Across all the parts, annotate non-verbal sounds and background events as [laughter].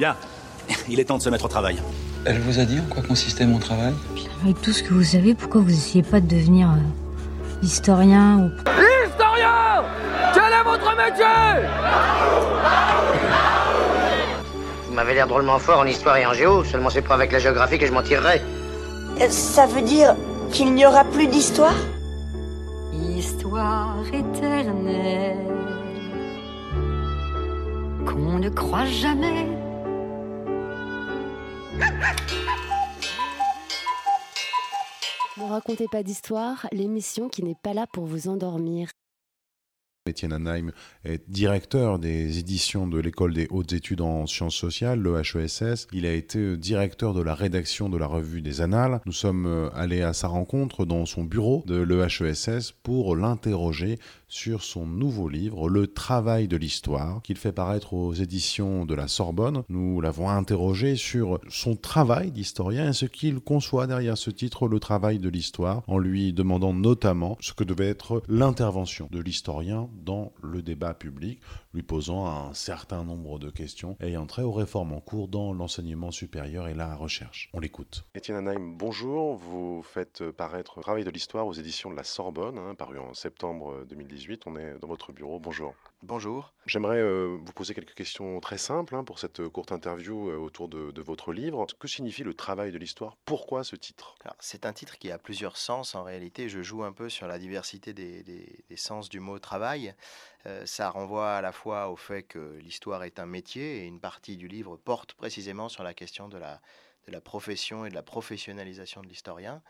Bien, il est temps de se mettre au travail. Elle vous a dit en quoi consistait mon travail? Avec tout ce que vous savez, pourquoi vous essayez pas de devenir euh, historien ou... Historien Quel est votre métier Vous m'avez l'air drôlement fort en histoire et en géo, seulement c'est pas avec la géographie que je m'en tirerai. Euh, Ça veut dire qu'il n'y aura plus d'histoire? Histoire éternelle qu'on ne croit jamais. Ne racontez pas d'histoire, l'émission qui n'est pas là pour vous endormir. Étienne Anheim est directeur des éditions de l'école des hautes études en sciences sociales, le HESS. Il a été directeur de la rédaction de la revue des Annales. Nous sommes euh, allés à sa rencontre dans son bureau de l'EHESS pour l'interroger sur son nouveau livre, Le travail de l'histoire, qu'il fait paraître aux éditions de la Sorbonne. Nous l'avons interrogé sur son travail d'historien et ce qu'il conçoit derrière ce titre, Le travail de l'histoire, en lui demandant notamment ce que devait être l'intervention de l'historien dans le débat public, lui posant un certain nombre de questions ayant trait aux réformes en cours dans l'enseignement supérieur et la recherche. On l'écoute. Étienne Anheim, bonjour. Vous faites paraître travail de l'histoire aux éditions de la Sorbonne, hein, paru en septembre 2018. On est dans votre bureau. Bonjour. Bonjour. J'aimerais euh, vous poser quelques questions très simples hein, pour cette courte interview euh, autour de, de, votre livre. Que signifie le travail de l'histoire? Pourquoi ce titre? C'est un titre qui a plusieurs sens en réalité. Je joue un peu sur la diversité des, des, des sens du mot travail. Euh, ça renvoie à la fois au fait que l'histoire est un métier et une partie du livre porte précisément sur la question de la de la profession et de la professionnalisation de l'historien.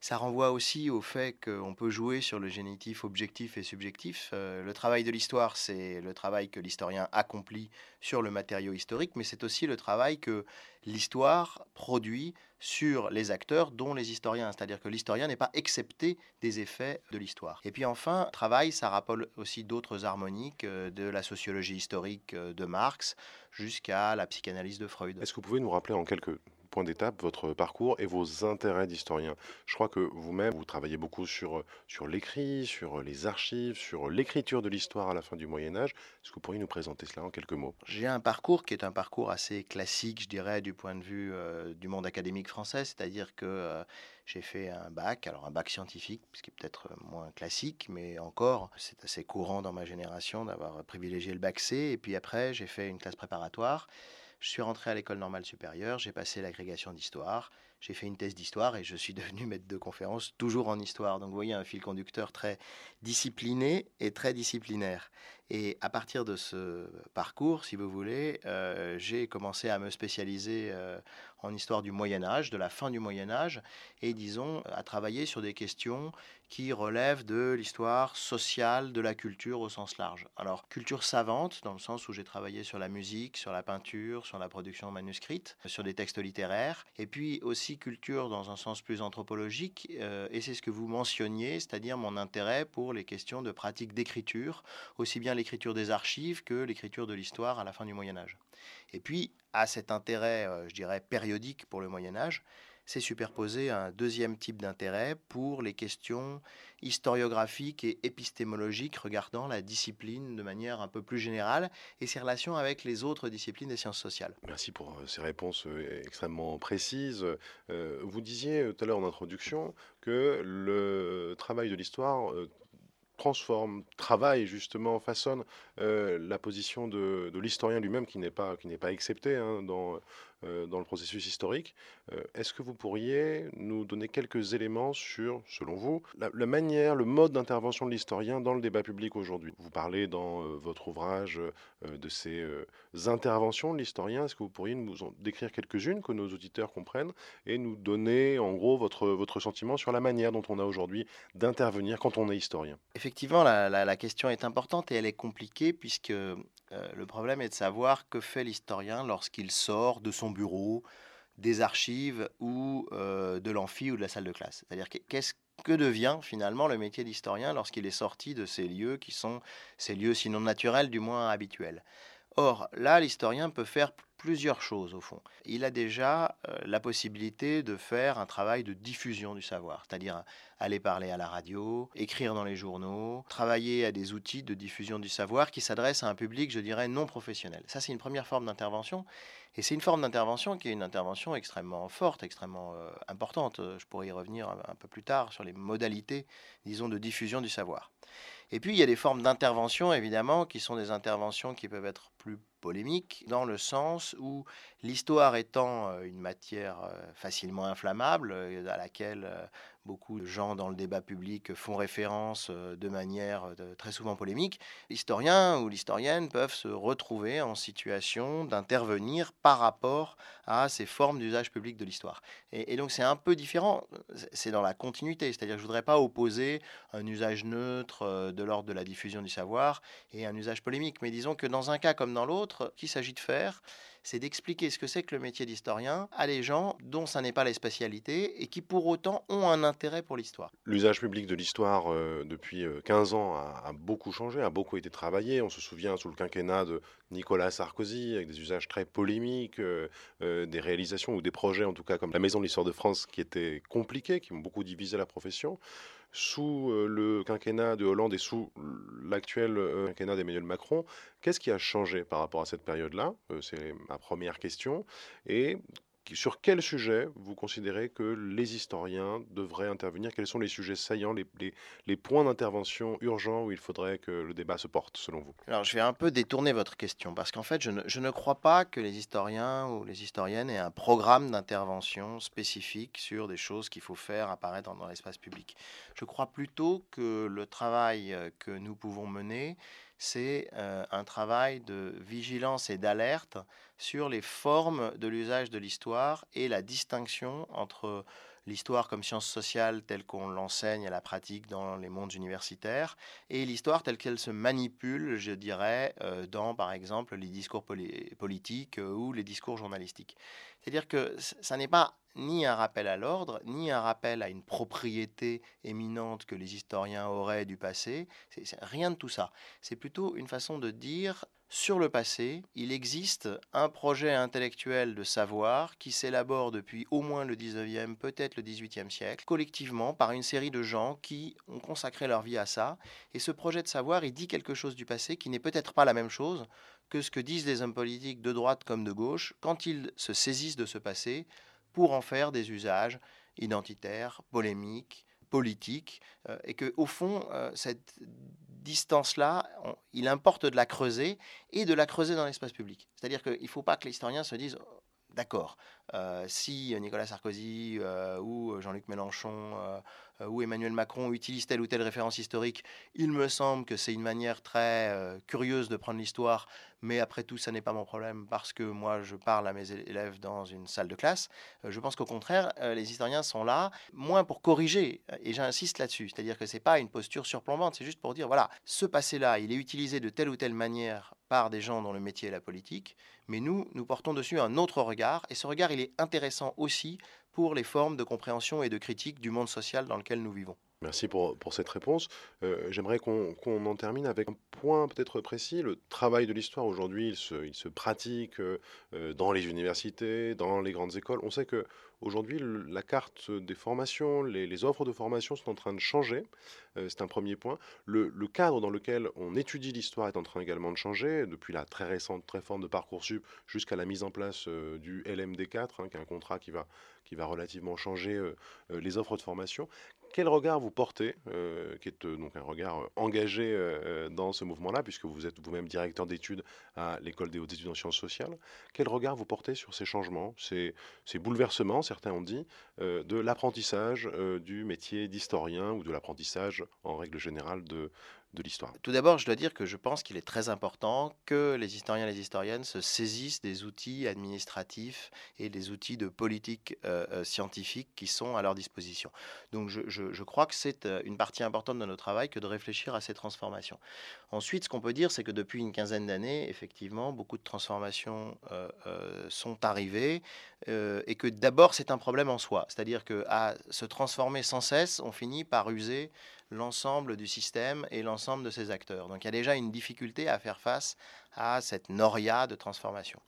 Ça renvoie aussi au fait qu'on peut jouer sur le génitif objectif et subjectif. Euh, le travail de l'histoire, c'est le travail que l'historien accomplit sur le matériau historique, mais c'est aussi le travail que l'histoire produit sur les acteurs, dont les historiens. C'est-à-dire que l'historien n'est pas excepté des effets de l'histoire. Et puis enfin, travail, ça rappelle aussi d'autres harmoniques, euh, de la sociologie historique euh, de Marx jusqu'à la psychanalyse de Freud. Est-ce que vous pouvez nous rappeler en quelques point d'étape votre parcours et vos intérêts d'historien. Je crois que vous-même, vous travaillez beaucoup sur, sur l'écrit, sur les archives, sur l'écriture de l'histoire à la fin du Moyen Âge. Est-ce que vous pourriez nous présenter cela en quelques mots? J'ai un parcours qui est un parcours assez classique, je dirais, du point de vue euh, du monde académique français, c'est-à-dire que euh, j'ai fait un bac, alors un bac scientifique, ce qui est peut-être moins classique, mais encore, c'est assez courant dans ma génération d'avoir privilégié le bac C, et puis après, j'ai fait une classe préparatoire. Je suis rentré à l'école normale supérieure, j'ai passé l'agrégation d'histoire, j'ai fait une thèse d'histoire et je suis [laughs] devenu maître de conférence toujours en histoire. Donc vous voyez un fil conducteur très discipliné et très disciplinaire. Et à partir de ce parcours, si vous voulez, euh, j'ai commencé à me spécialiser euh, en histoire du Moyen Âge, de la fin du Moyen Âge, et disons à travailler sur des questions qui relèvent de l'histoire sociale, de la culture au sens large. Alors, culture savante, dans le sens où j'ai travaillé sur la musique, sur la peinture, sur la production manuscrite, sur des textes littéraires, et puis aussi culture dans un sens plus anthropologique, euh, et c'est ce que vous mentionniez, c'est-à-dire mon intérêt pour les questions de pratique d'écriture, aussi bien l'écriture des archives que l'écriture de l'histoire à la fin du Moyen Âge. Et puis, à cet intérêt, euh, je dirais, périodique pour le Moyen Âge, c'est superposé un deuxième type d'intérêt pour les questions historiographiques et épistémologiques regardant la discipline de manière un peu plus générale et ses relations avec les autres disciplines des sciences sociales. Merci pour ces réponses extrêmement précises. Euh, vous disiez tout à l'heure en introduction que le travail de l'histoire transforme, travaille justement, façonne euh, la position de, l'historien lui-même qui n'est pas, qui pas accepté hein, dans, dans le processus historique. Euh, Est-ce que vous pourriez nous donner quelques éléments sur, selon vous, la, manière, le mode d'intervention de l'historien dans le débat public aujourd'hui? Vous parlez dans euh, votre ouvrage euh, de ces euh, interventions de l'historien. Est-ce que vous pourriez nous en décrire quelques-unes que nos auditeurs comprennent et nous donner en gros votre, votre sentiment sur la manière dont on a aujourd'hui d'intervenir quand on est historien? Effectivement, la, question est importante et elle est compliquée puisque euh, le problème est de savoir que fait l'historien lorsqu'il sort de son bureau, des archives ou euh, de l'amphi ou de la salle de classe. C'est-à-dire qu'est-ce que devient finalement le métier d'historien lorsqu'il est sorti de ces lieux qui sont ces lieux sinon naturels, du moins habituels? Or, là, l'historien peut faire plusieurs choses au fond. Il a déjà euh, la possibilité de faire un travail de diffusion du savoir, c'est-à-dire aller parler à la radio, écrire dans les journaux, travailler à des outils de diffusion du savoir qui s'adressent à un public, je dirais, non professionnel. Ça, c'est une première forme d'intervention. Et c'est une forme d'intervention qui est une intervention extrêmement forte, extrêmement euh, importante. Je pourrais y revenir un, peu plus tard sur les modalités, disons, de diffusion du savoir. Et puis, il y a des formes d'intervention, évidemment, qui sont des interventions qui peuvent être plus polémiques, dans le sens où l'histoire étant euh, une matière euh, facilement inflammable, à laquelle beaucoup de gens dans le débat public font référence euh, de manière euh, très souvent polémique, l'historien ou l'historienne peuvent se retrouver en situation d'intervenir par rapport à ces formes d'usage public de l'histoire. Et, donc c'est un peu différent, c'est dans la continuité, c'est-à-dire que je ne voudrais pas opposer un usage neutre euh, de l'ordre de la diffusion du savoir et un usage polémique, mais disons que dans un cas comme dans l'autre, qu'il s'agit de faire, c'est d'expliquer ce que c'est que le métier d'historien à des gens dont ça n'est pas les spécialités et qui pour autant ont un intérêt pour l'histoire. L'usage public de l'histoire euh, depuis 15 euh, ans a, beaucoup changé, a beaucoup été travaillé. On se souvient sous le quinquennat de Nicolas Sarkozy avec des usages très polémiques, euh, des réalisations ou des projets en tout cas comme la Maison de l'Histoire de France qui étaient compliqués, qui ont beaucoup divisé la profession sous le quinquennat de Hollande et sous l'actuel quinquennat d'Emmanuel Macron, qu'est-ce qui a changé par rapport à cette période-là? C'est ma première question. Et sur quel sujet vous considérez que les historiens devraient intervenir? Quels sont les sujets saillants, les, points d'intervention urgents où il faudrait que le débat se porte, selon vous? Alors, je vais un peu détourner votre question, parce qu'en fait, je ne, crois pas que les historiens ou les historiennes aient un programme d'intervention spécifique sur des choses qu'il faut faire apparaître dans l'espace public. Je crois plutôt que le travail euh, que nous pouvons mener, c'est euh, un travail de vigilance et d'alerte sur les formes de l'usage de l'histoire et la distinction entre l'histoire comme science sociale telle qu'on l'enseigne à la pratique dans les mondes universitaires et l'histoire telle qu'elle se manipule, je dirais, euh, dans par exemple les discours politiques euh, ou les discours journalistiques. C'est-à-dire que ça n'est pas ni un rappel à l'ordre, ni un rappel à une propriété éminente que les historiens auraient du passé. C'est rien de tout ça. C'est plutôt une façon de dire sur le passé, il existe un projet intellectuel de savoir qui s'élabore depuis au moins le 19e, peut-être le 18e siècle, collectivement par une série de gens qui ont consacré leur vie à ça. Et ce projet de savoir, il dit quelque chose du passé qui n'est peut-être pas la même chose que ce que disent les hommes politiques de droite comme de gauche quand ils se saisissent de ce passé pour en faire des usages identitaires, polémiques, politiques, euh, et que au fond, euh, cette distance-là, il importe de la creuser et de la creuser dans l'espace public. C'est-à-dire qu'il ne faut pas que l'historien se dise d'accord, euh, si Nicolas Sarkozy ou Jean-Luc Mélenchon euh, où Emmanuel Macron utilise telle ou telle référence historique, il me semble que c'est une manière très euh, curieuse de prendre l'histoire, mais après tout, ça n'est pas mon problème parce que moi, je parle à mes élèves dans une salle de classe. Euh, je pense qu'au contraire, les historiens sont là, moins pour corriger, et j'insiste là-dessus, c'est-à-dire que ce n'est pas une posture surplombante, c'est juste pour dire, voilà, ce passé-là, il est utilisé de telle ou telle manière des gens dont le métier est la politique, mais nous, nous portons dessus un autre regard, et ce regard, il est intéressant aussi pour les formes de compréhension et de critique du monde social dans lequel nous vivons. Merci pour, pour cette réponse. Euh, j'aimerais qu'on en termine avec un point peut-être précis. Le travail de l'histoire aujourd'hui, il se, il se, pratique euh, dans les universités, dans les grandes écoles. On sait que aujourd'hui, la carte des formations, les, offres de formation sont en train de changer. Euh, c'est un premier point. Le, cadre dans lequel on étudie l'histoire est en train également de changer, depuis la très récente réforme de Parcoursup jusqu'à la mise en place du LMD4, hein, qui est un contrat qui va, qui va relativement changer les offres de formation. Quel regard vous portez, euh, qui est euh, donc un regard euh, engagé dans ce mouvement-là, puisque vous êtes vous-même directeur d'études à l'école des hautes études en sciences sociales Quel regard vous portez sur ces changements, ces, ces bouleversements, certains ont dit, de l'apprentissage du métier d'historien ou de l'apprentissage en règle générale de, l'histoire Tout d'abord, je dois dire que je pense qu'il est très important que les historiens et les historiennes se saisissent des outils administratifs et des outils de politique euh, euh, scientifique qui sont à leur disposition. Donc je, crois que c'est euh, une partie importante de notre travail que de réfléchir à ces transformations. Ensuite, ce qu'on peut dire, c'est que depuis une quinzaine d'années, effectivement, beaucoup de transformations sont arrivées et que d'abord, c'est un problème en soi. C'est-à-dire qu'à se transformer sans cesse, on finit par user l'ensemble du système et l'ensemble de ses acteurs. Donc il y a déjà une difficulté à faire face à cette noria de transformation.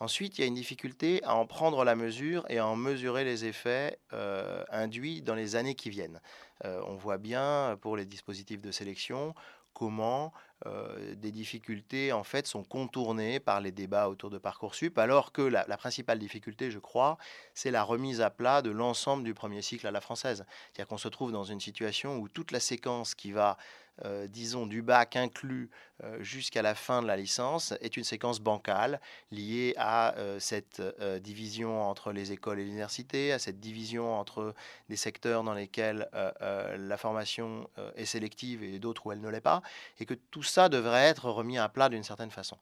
Ensuite, il y a une difficulté à en prendre la mesure et à en mesurer les effets euh, induits dans les années qui viennent. Euh, on voit bien pour les dispositifs de sélection comment euh, des difficultés en fait sont contournées par les débats autour de Parcoursup, alors que la, la principale difficulté, je crois, c'est la remise à plat de l'ensemble du premier cycle à la française. C'est-à-dire qu'on se trouve dans une situation où toute la séquence qui va euh, disons, du bac inclus euh, jusqu'à la fin de la licence est une séquence bancale liée à euh, cette division entre les écoles et l'université, à cette division entre des secteurs dans lesquels la formation est sélective et d'autres où elle ne l'est pas, et que tout ça devrait être remis à plat d'une certaine façon.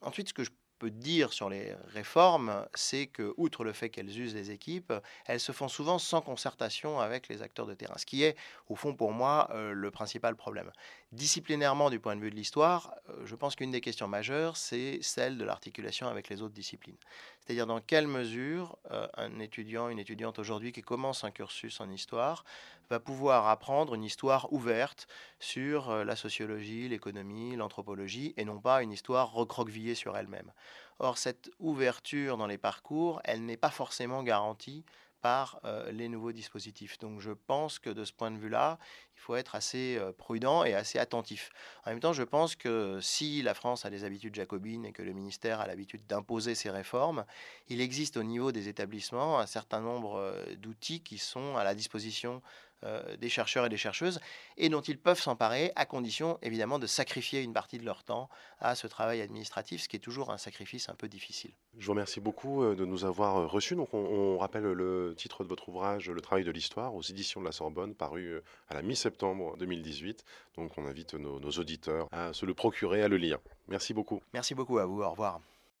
Ensuite, ce que je peut dire sur les réformes, c'est que, outre le fait qu'elles usent les équipes, elles se font souvent sans concertation avec les acteurs de terrain, ce qui est, au fond, pour moi, euh, le principal problème. Disciplinairement, du point de vue de l'histoire, euh, je pense qu'une des questions majeures, c'est celle de l'articulation avec les autres disciplines. C'est-à-dire dans quelle mesure euh, un étudiant, une étudiante aujourd'hui qui commence un cursus en histoire va pouvoir apprendre une histoire ouverte sur la sociologie, l'économie, l'anthropologie, et non pas une histoire recroquevillée sur elle-même? Or, cette ouverture dans les parcours, elle n'est pas forcément garantie par euh, les nouveaux dispositifs. Donc je pense que de ce point de vue-là, il faut être assez euh, prudent et assez attentif. En même temps, je pense que si la France a des habitudes jacobines et que le ministère a l'habitude d'imposer ses réformes, il existe au niveau des établissements un certain nombre euh, d'outils qui sont à la disposition euh, des chercheurs et des chercheuses et dont ils peuvent s'emparer à condition évidemment de sacrifier une partie de leur temps à ce travail administratif, ce qui est toujours un sacrifice un peu difficile. Je vous remercie beaucoup euh, de nous avoir euh, reçus. Donc on, rappelle le titre de votre ouvrage, Le travail de l'histoire, aux éditions de la Sorbonne, paru à la mi-septembre 2018. Donc on invite nos, nos auditeurs à se le procurer, à le lire. Merci beaucoup. Merci beaucoup à vous. Au revoir.